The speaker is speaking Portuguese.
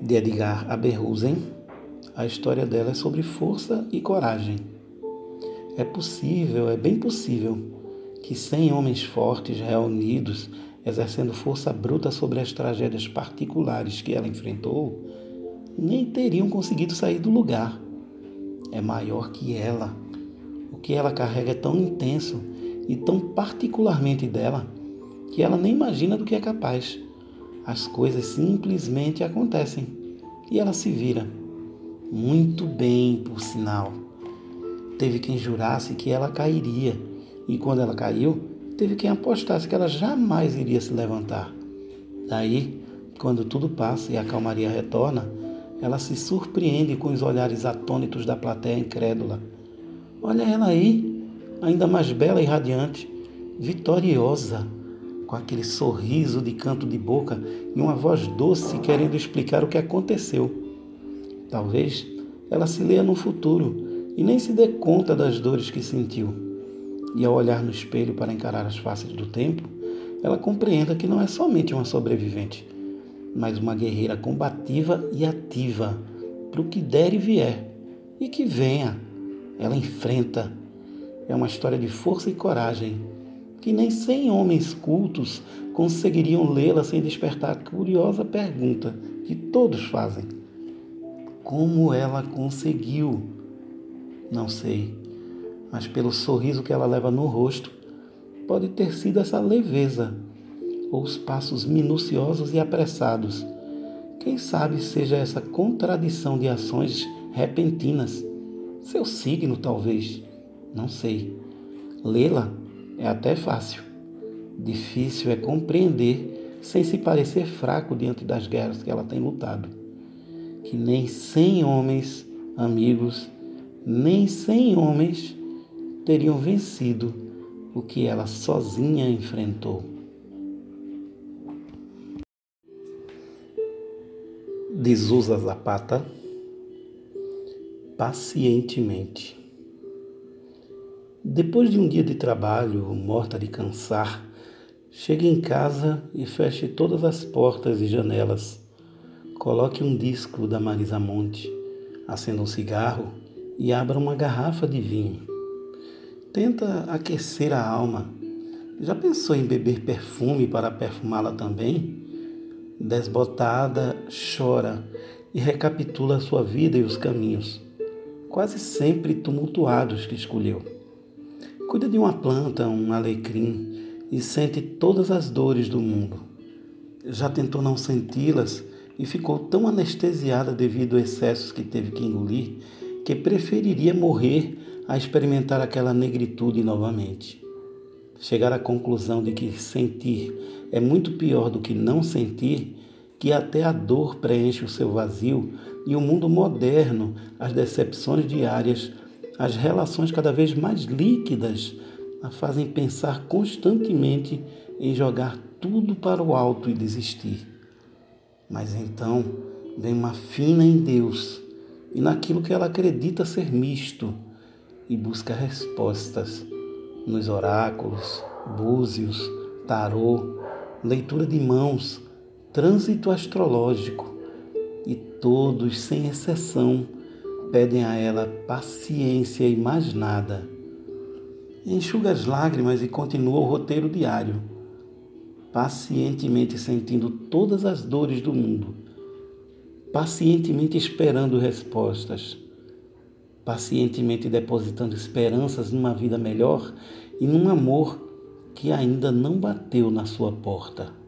de Edgar Aberhusen, a história dela é sobre força e coragem. É possível, é bem possível, que cem homens fortes reunidos, exercendo força bruta sobre as tragédias particulares que ela enfrentou, nem teriam conseguido sair do lugar. É maior que ela. O que ela carrega é tão intenso e tão particularmente dela que ela nem imagina do que é capaz. As coisas simplesmente acontecem e ela se vira. Muito bem, por sinal. Teve quem jurasse que ela cairia, e quando ela caiu, teve quem apostasse que ela jamais iria se levantar. Daí, quando tudo passa e a calmaria retorna, ela se surpreende com os olhares atônitos da plateia incrédula. Olha ela aí, ainda mais bela e radiante, vitoriosa com aquele sorriso de canto de boca e uma voz doce querendo explicar o que aconteceu. Talvez ela se leia no futuro e nem se dê conta das dores que sentiu. E ao olhar no espelho para encarar as faces do tempo, ela compreenda que não é somente uma sobrevivente, mas uma guerreira combativa e ativa para o que der e vier. E que venha, ela enfrenta. É uma história de força e coragem que nem cem homens cultos conseguiriam lê-la sem despertar a curiosa pergunta que todos fazem: Como ela conseguiu? Não sei, mas pelo sorriso que ela leva no rosto, pode ter sido essa leveza, ou os passos minuciosos e apressados. Quem sabe seja essa contradição de ações repentinas. Seu signo, talvez. Não sei. Lê-la é até fácil. Difícil é compreender sem se parecer fraco diante das guerras que ela tem lutado. Que nem cem homens, amigos, nem cem homens teriam vencido o que ela sozinha enfrentou. Desusa Zapata pacientemente. Depois de um dia de trabalho, morta de cansar, chegue em casa e feche todas as portas e janelas. Coloque um disco da Marisa Monte, acenda um cigarro e abra uma garrafa de vinho. Tenta aquecer a alma. Já pensou em beber perfume para perfumá-la também? Desbotada, chora e recapitula a sua vida e os caminhos, quase sempre tumultuados que escolheu. Cuida de uma planta, um alecrim, e sente todas as dores do mundo. Já tentou não senti-las e ficou tão anestesiada devido aos excessos que teve que engolir que preferiria morrer a experimentar aquela negritude novamente. Chegar à conclusão de que sentir é muito pior do que não sentir, que até a dor preenche o seu vazio e o mundo moderno, as decepções diárias as relações cada vez mais líquidas a fazem pensar constantemente em jogar tudo para o alto e desistir. Mas então vem uma fina em Deus e naquilo que ela acredita ser misto e busca respostas nos oráculos, búzios, tarô, leitura de mãos, trânsito astrológico e todos, sem exceção, pedem a ela paciência e mais nada. Enxuga as lágrimas e continua o roteiro diário, pacientemente sentindo todas as dores do mundo, pacientemente esperando respostas, pacientemente depositando esperanças numa vida melhor e num amor que ainda não bateu na sua porta.